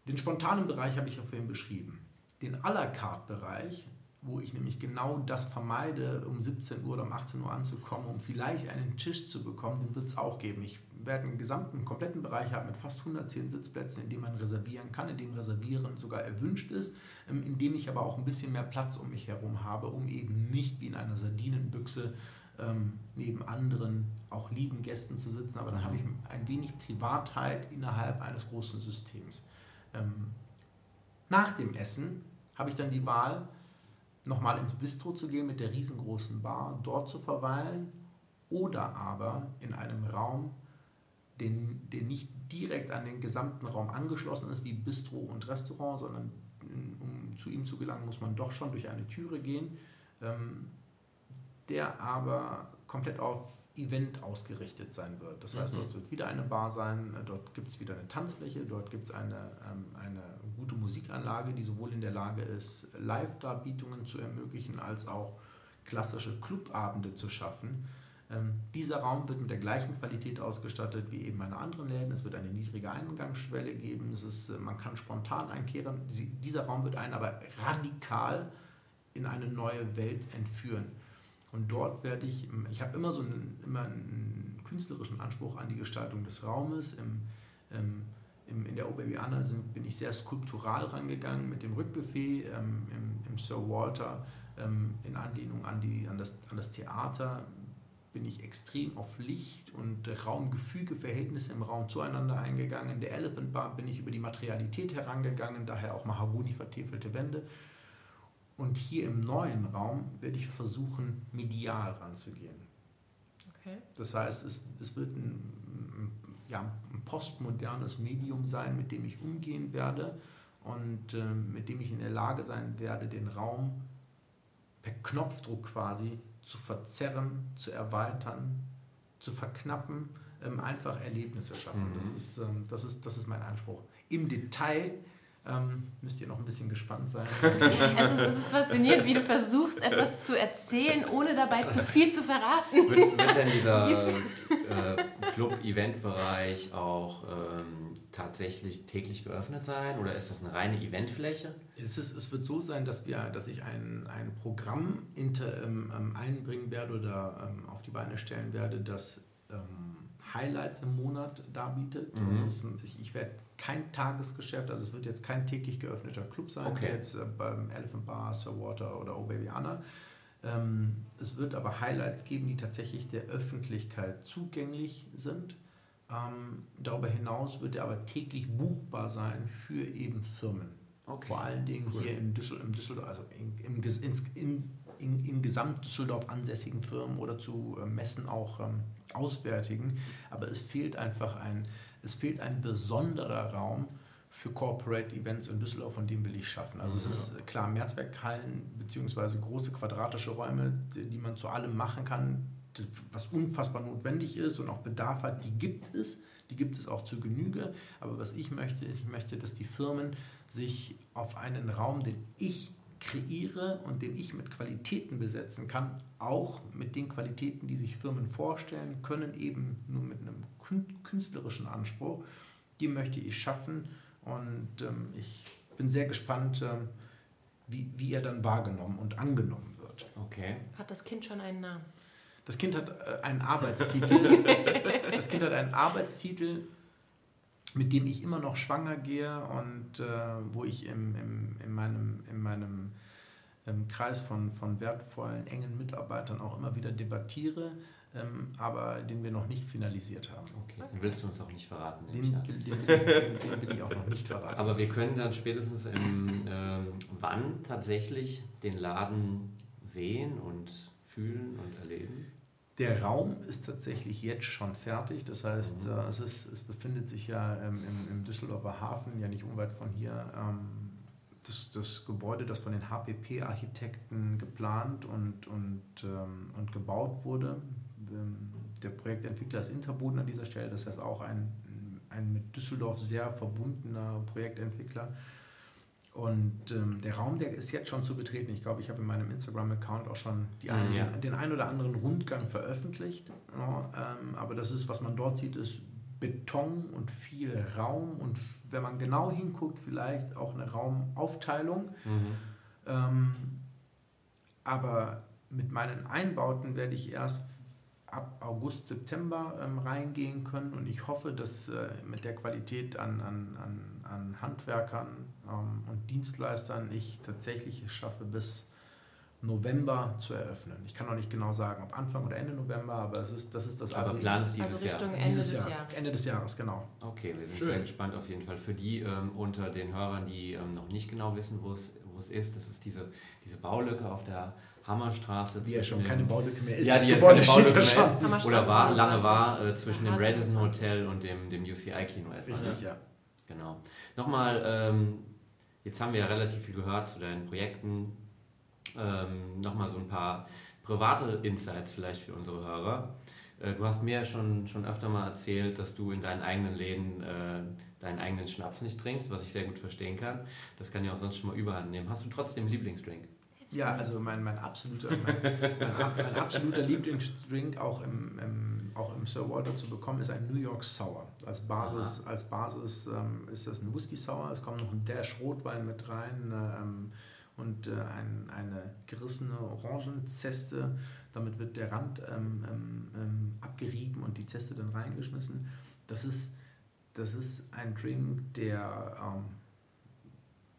Den spontanen Bereich habe ich ja vorhin beschrieben. Den à la carte Bereich, wo ich nämlich genau das vermeide, um 17 Uhr oder um 18 Uhr anzukommen, um vielleicht einen Tisch zu bekommen, den wird es auch geben. Ich werde einen gesamten, kompletten Bereich haben mit fast 110 Sitzplätzen, in dem man reservieren kann, in dem Reservieren sogar erwünscht ist, ähm, in dem ich aber auch ein bisschen mehr Platz um mich herum habe, um eben nicht wie in einer Sardinenbüchse ähm, neben anderen auch lieben Gästen zu sitzen, aber dann habe ich ein wenig Privatheit innerhalb eines großen Systems. Ähm, nach dem Essen habe ich dann die Wahl, nochmal ins Bistro zu gehen mit der riesengroßen Bar, dort zu verweilen oder aber in einem Raum, den, der nicht direkt an den gesamten Raum angeschlossen ist, wie Bistro und Restaurant, sondern um zu ihm zu gelangen, muss man doch schon durch eine Türe gehen, ähm, der aber komplett auf Event ausgerichtet sein wird. Das heißt, mhm. dort wird wieder eine Bar sein, dort gibt es wieder eine Tanzfläche, dort gibt es eine, ähm, eine gute Musikanlage, die sowohl in der Lage ist, Live-Darbietungen zu ermöglichen, als auch klassische Clubabende zu schaffen. Ähm, dieser Raum wird mit der gleichen Qualität ausgestattet wie eben meine anderen Läden. Es wird eine niedrige Eingangsschwelle geben. Es ist, äh, man kann spontan einkehren. Sie, dieser Raum wird einen aber radikal in eine neue Welt entführen. Und dort werde ich, ich habe immer so einen, immer einen künstlerischen Anspruch an die Gestaltung des Raumes. Im, im, im, in der Oberbiana bin ich sehr skulptural rangegangen mit dem Rückbuffet, ähm, im, im, Sir Walter ähm, in Anlehnung an, die, an, das, an das Theater bin ich extrem auf Licht und Raumgefügeverhältnisse im Raum zueinander eingegangen. In der Elephant Bar bin ich über die Materialität herangegangen, daher auch Mahagoni vertäfelte Wände. Und hier im neuen Raum werde ich versuchen, medial ranzugehen. Okay. Das heißt, es, es wird ein, ja, ein postmodernes Medium sein, mit dem ich umgehen werde und äh, mit dem ich in der Lage sein werde, den Raum per Knopfdruck quasi zu verzerren, zu erweitern, zu verknappen, ähm, einfach Erlebnisse schaffen. Mhm. Das, ist, ähm, das, ist, das ist mein Anspruch. Im Detail ähm, müsst ihr noch ein bisschen gespannt sein. es, ist, es ist faszinierend, wie du versuchst, etwas zu erzählen, ohne dabei zu viel zu verraten. Wird, wird denn dieser äh, Club-Event-Bereich auch ähm, tatsächlich täglich geöffnet sein oder ist das eine reine Eventfläche? Es, ist, es wird so sein, dass, wir, dass ich ein, ein Programm inter, ähm, ähm einbringen werde oder ähm, auf die Beine stellen werde, das ähm, Highlights im Monat darbietet. Mhm. Ist, ich, ich werde kein Tagesgeschäft, also es wird jetzt kein täglich geöffneter Club sein, okay. wie jetzt äh, beim Elephant Bar, Sir Water oder Oh Baby Anna. Ähm, es wird aber Highlights geben, die tatsächlich der Öffentlichkeit zugänglich sind. Ähm, darüber hinaus wird er aber täglich buchbar sein für eben Firmen. Okay. Vor allen Dingen cool. hier im Düsseldorf, im Düsseldorf also im, im, im, im, im Gesamt-Düsseldorf ansässigen Firmen oder zu äh, Messen auch ähm, auswärtigen. Aber es fehlt einfach ein, es fehlt ein besonderer Raum für Corporate Events in Düsseldorf, von dem will ich schaffen. Also es ist klar, Mehrzweckhallen bzw. große quadratische Räume, die man zu allem machen kann, was unfassbar notwendig ist und auch Bedarf hat, die gibt es. Die gibt es auch zu Genüge. Aber was ich möchte, ist, ich möchte, dass die Firmen sich auf einen Raum, den ich kreiere und den ich mit Qualitäten besetzen kann, auch mit den Qualitäten, die sich Firmen vorstellen können, eben nur mit einem künstlerischen Anspruch, die möchte ich schaffen und ähm, ich bin sehr gespannt, ähm, wie, wie er dann wahrgenommen und angenommen wird. Okay. Hat das Kind schon einen Namen? Das Kind hat äh, einen Arbeitstitel. das Kind hat einen Arbeitstitel, mit dem ich immer noch schwanger gehe und äh, wo ich im, im, in meinem, in meinem ähm, Kreis von, von wertvollen, engen Mitarbeitern auch immer wieder debattiere, ähm, aber den wir noch nicht finalisiert haben. Okay, den willst du uns auch nicht verraten. Den, den, den, den, will ich auch noch nicht verraten. Aber wir können dann spätestens im ähm, wann tatsächlich den Laden sehen und fühlen und erleben? Der Raum ist tatsächlich jetzt schon fertig. Das heißt, mhm. äh, es, ist, es befindet sich ja ähm, im, im, Düsseldorfer Hafen, ja nicht unweit von hier. Ähm, das, das, Gebäude, das von den HPP-Architekten geplant und, und, ähm, und gebaut wurde. Der Projektentwickler ist Interboden an dieser Stelle, das heißt auch ein, ein mit Düsseldorf sehr verbundener Projektentwickler. Und ähm, der Raum, der ist jetzt schon zu betreten. Ich glaube, ich habe in meinem Instagram-Account auch schon Mhm, einen, ja. den einen oder anderen Rundgang veröffentlicht. Ja, ähm, aber das ist, was man dort sieht, ist Beton und viel Raum und wenn man genau hinguckt, vielleicht auch eine Raumaufteilung. Mhm. Ähm, aber mit meinen Einbauten werde ich erst ab August, September ähm, reingehen können und ich hoffe, dass äh, mit der Qualität an, an, an, an Handwerkern ähm, und Dienstleistern ich tatsächlich es schaffe, bis November zu eröffnen. Ich kann noch nicht genau sagen, ob Anfang oder Ende November, aber es ist, das ist das Aber Plan ist dieses Also Richtung Jahr. Ende dieses des Jahr, Jahres. Ende des Jahres, genau. Okay, wir sind Schön. sehr gespannt auf jeden Fall. Für die ähm, unter den Hörern, die ähm, noch nicht genau wissen, wo es wo es ist, das ist diese, diese Baulücke auf der Hammerstraße. Die ja schon keine Baulücke mehr ist. Ja, die ja Gebäude keine steht Baulücke ja mehr schon. ist. Hammerstraße Oder war, lange 27. war äh, zwischen dem Radisson 27. Hotel und dem, dem UCI-Kino etwa. Richtig, ne? ja. Genau. Nochmal, ähm, jetzt haben wir ja relativ viel gehört zu deinen Projekten. Ähm, Nochmal so ein paar private Insights vielleicht für unsere Hörer. Äh, du hast mir schon, schon öfter mal erzählt, dass du in deinen eigenen Läden äh, deinen eigenen Schnaps nicht trinkst, was ich sehr gut verstehen kann. Das kann ja auch sonst schon mal überhand nehmen. Hast du trotzdem einen Lieblingsdrink? Ja, also mein, mein, absoluter, mein, mein, mein absoluter Lieblingsdrink auch im, im, auch im Sir Walter zu bekommen ist ein New York Sour. Als Basis, als Basis ähm, ist das ein Whisky Sour. Es kommt noch ein Dash Rotwein mit rein ähm, und äh, ein, eine gerissene Orangenzeste. Damit wird der Rand ähm, ähm, ähm, abgerieben und die Zeste dann reingeschmissen. Das ist, das ist ein Drink, der...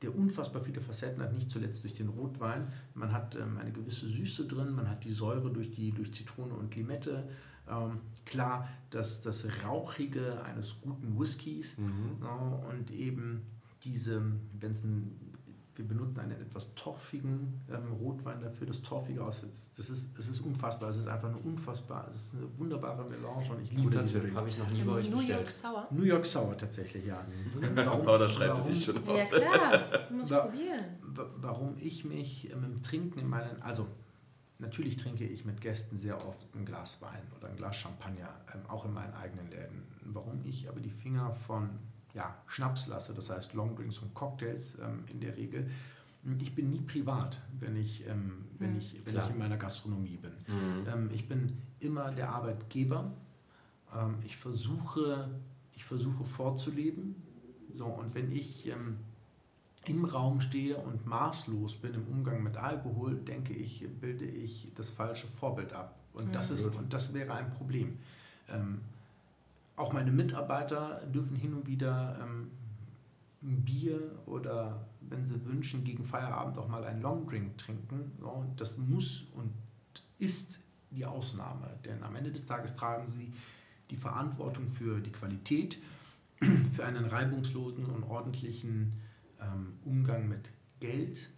Der unfassbar viele Facetten hat, nicht zuletzt durch den Rotwein. Man hat ähm, eine gewisse Süße drin, man hat die Säure durch, die, durch Zitrone und Limette. Ähm, klar, das, das Rauchige eines guten Whiskys ja, und eben diese, wenn es ein, wir benutzen einen etwas torfigen ähm, Rotwein dafür, das Torfige aus, das ist, es ist unfassbar, es ist einfach eine unfassbar, es ist eine wunderbare Melange und ich liebe Guter diese Drink. habe ich noch nie bei euch New bestellt. York Sour. New York Sour tatsächlich, ja. Ähm, Warum, Aber da schreibt es sich schon auf. Ja klar, muss Wa- probieren. Wa- warum ich mich ähm, im Trinken in meinen, also natürlich trinke ich mit Gästen sehr oft ein Glas Wein oder ein Glas Champagner, ähm, auch in meinen eigenen Läden. Warum ich aber die Finger von ja, Schnaps lasse, das heißt Longdrinks und Cocktails ähm, in der Regel, ich bin nie privat, wenn ich, ähm, wenn Mhm. ich, wenn Klar. ich in meiner Gastronomie bin. Mhm. Ähm, ich bin immer der Arbeitgeber. Ähm, ich, versuche, ich versuche vorzuleben. So, und wenn ich ähm, im Raum stehe und maßlos bin im Umgang mit Alkohol, denke ich, bilde ich das falsche Vorbild ab. Und, das, Mhm. ist, und das wäre ein Problem. Ähm, auch meine Mitarbeiter dürfen hin und wieder ähm, ein Bier oder, wenn sie wünschen, gegen Feierabend auch mal einen Longdrink trinken. So, das muss und ist die Ausnahme, denn am Ende des Tages tragen sie die Verantwortung für die Qualität, für einen reibungslosen und ordentlichen ähm, Umgang mit Geld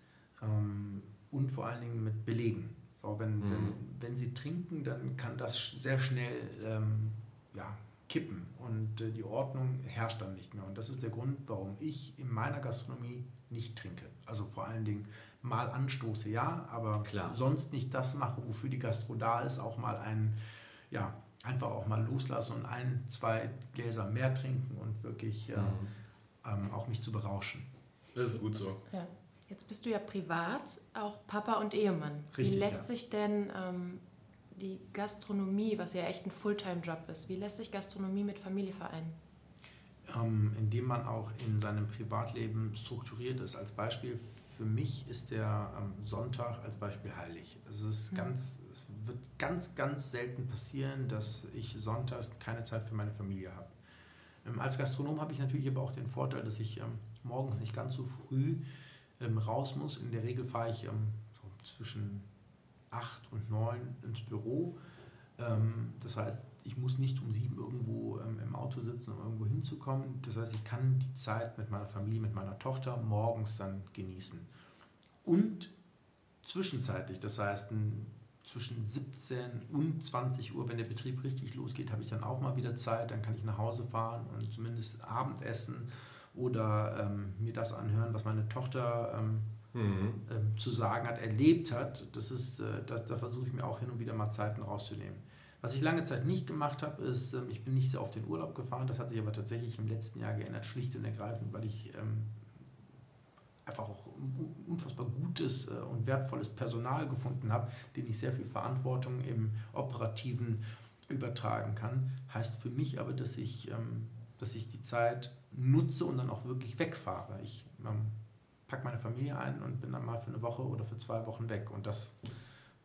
ähm, und vor allen Dingen mit Belegen. So, wenn, Mhm. wenn, wenn sie trinken, dann kann das sehr schnell ähm, ja, kippen und äh, die Ordnung herrscht dann nicht mehr. Und das ist der Grund, warum ich in meiner Gastronomie nicht trinke. Also vor allen Dingen mal anstoße, ja, aber Klar. sonst nicht das mache, wofür die Gastro da ist, auch mal ein, ja, einfach auch mal loslassen und ein, zwei Gläser mehr trinken und wirklich äh, Mhm. ähm, auch mich zu berauschen. Das ist gut so. Ja. Jetzt bist du ja privat auch Papa und Ehemann. Richtig, wie lässt ja. sich denn ähm, die Gastronomie, was ja echt ein Fulltime-Job ist, wie lässt sich Gastronomie mit Familie vereinen? ähm, indem man auch in seinem Privatleben strukturiert ist. Als Beispiel für mich ist der ähm, Sonntag als Beispiel heilig. Es, ist Mhm. ganz, es wird ganz, ganz selten passieren, dass ich sonntags keine Zeit für meine Familie habe. Ähm, als Gastronom habe ich natürlich aber auch den Vorteil, dass ich ähm, morgens nicht ganz so früh ähm, raus muss. In der Regel fahre ich ähm, so zwischen 8 und 9 ins Büro. Ähm, das heißt, ich muss nicht um sieben irgendwo ähm, im Auto sitzen, um irgendwo hinzukommen. Das heißt, ich kann die Zeit mit meiner Familie, mit meiner Tochter morgens dann genießen. Und zwischenzeitlich, das heißt zwischen 17 und 20 Uhr, wenn der Betrieb richtig losgeht, habe ich dann auch mal wieder Zeit. Dann kann ich nach Hause fahren und zumindest Abendessen oder ähm, mir das anhören, was meine Tochter ähm, Mhm. ähm, zu sagen hat, erlebt hat, das ist, äh, da, da versuche ich mir auch hin und wieder mal Zeiten rauszunehmen. Was ich lange Zeit nicht gemacht habe, ist, ähm, ich bin nicht sehr auf den Urlaub gefahren. Das hat sich aber tatsächlich im letzten Jahr geändert, schlicht und ergreifend, weil ich ähm, einfach auch unfassbar gutes äh, und wertvolles Personal gefunden habe, den ich sehr viel Verantwortung im Operativen übertragen kann. Heißt für mich aber, dass ich, ähm, dass ich die Zeit nutze und dann auch wirklich wegfahre. Ich ähm, packe meine Familie ein und bin dann mal für eine Woche oder für zwei Wochen weg. Und das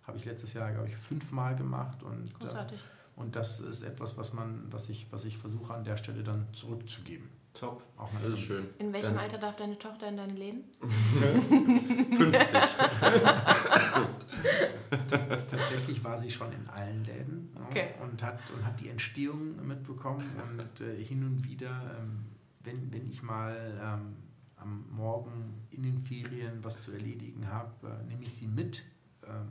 habe ich letztes Jahr, glaube ich, fünfmal gemacht. Und, äh, Großartig. Äh, und das ist etwas, was, man, was, ich, was ich versuche an der Stelle dann zurückzugeben. Top. Auch Das ist schön. In welchem Dann- Alter darf deine Tochter in deinen Läden? 50. Tatsächlich war sie schon in allen Läden ja, Okay. und, hat, und hat die Entstehung mitbekommen. Und äh, hin und wieder, ähm, wenn, wenn ich mal ähm, am Morgen in den Ferien was zu erledigen habe, äh, nehme ich sie mit. Ähm,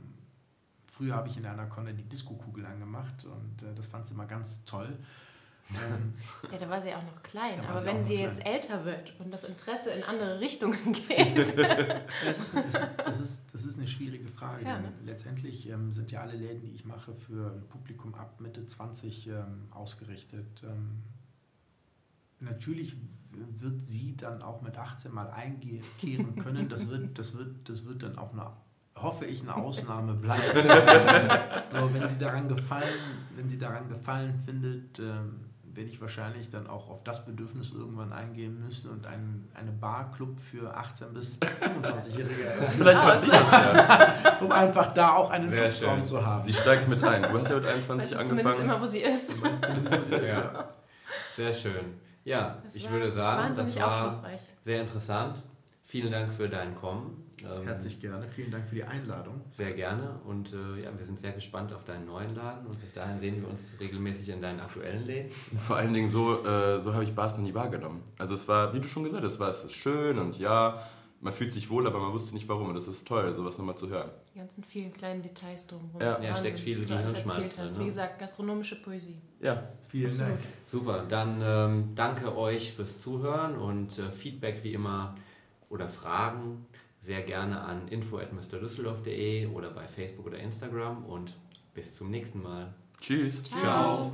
früher habe ich in der Anaconda die Disco-Kugel angemacht und äh, das fand sie immer ganz toll. Ähm, Ja, da war sie auch noch klein. Aber wenn sie klein. jetzt älter wird und das Interesse in andere Richtungen geht. Das ist, das, ist, das, ist, das ist eine schwierige Frage. Ja, ne? Letztendlich ähm, sind ja alle Läden, die ich mache, für ein Publikum ab Mitte 20 ähm, ausgerichtet. Ähm, natürlich wird sie dann auch mit 18 mal einkehren können. Das wird, das wird, das wird dann auch eine, hoffe ich, eine Ausnahme bleiben. Aber wenn sie daran gefallen, wenn sie daran gefallen findet, ähm, werde ich wahrscheinlich dann auch auf das Bedürfnis irgendwann eingehen müssen und einen, eine Barclub für 18 bis 25-Jährige eröffnen, Vielleicht macht sie das ja. um einfach da auch einen Sehr Schutzraum schön. zu haben. Sie steigt mit ein. Du hast ja mit 21 Weißt du zumindest angefangen. immer, wo sie ist. Ja. Sehr schön. Ja, Das ich würde sagen, das war sehr interessant. Vielen Dank für dein Kommen. Ähm, Herzlich gerne. Vielen Dank für die Einladung. Sehr gerne und äh, ja, wir sind sehr gespannt auf deinen neuen Laden und bis dahin sehen wir uns regelmäßig in deinen aktuellen Läden. Vor allen Dingen so, äh, so habe ich Bars noch nie wahrgenommen. Also es war, wie du schon gesagt hast, es war es ist schön und ja, man fühlt sich wohl, aber man wusste nicht warum und das ist toll, sowas nochmal zu hören. Die ganzen vielen kleinen Details drumherum. Ja. Ja, steckt viel Gehirnschmalz erzählt hast. ne? Wie gesagt, gastronomische Poesie. Ja, Vielen Absolut. Dank. Super, dann ähm, danke euch fürs Zuhören und äh, Feedback wie immer oder Fragen sehr gerne an info@mrdüsseldorf.de oder bei Facebook oder Instagram und bis zum nächsten Mal. tschüss. Ciao.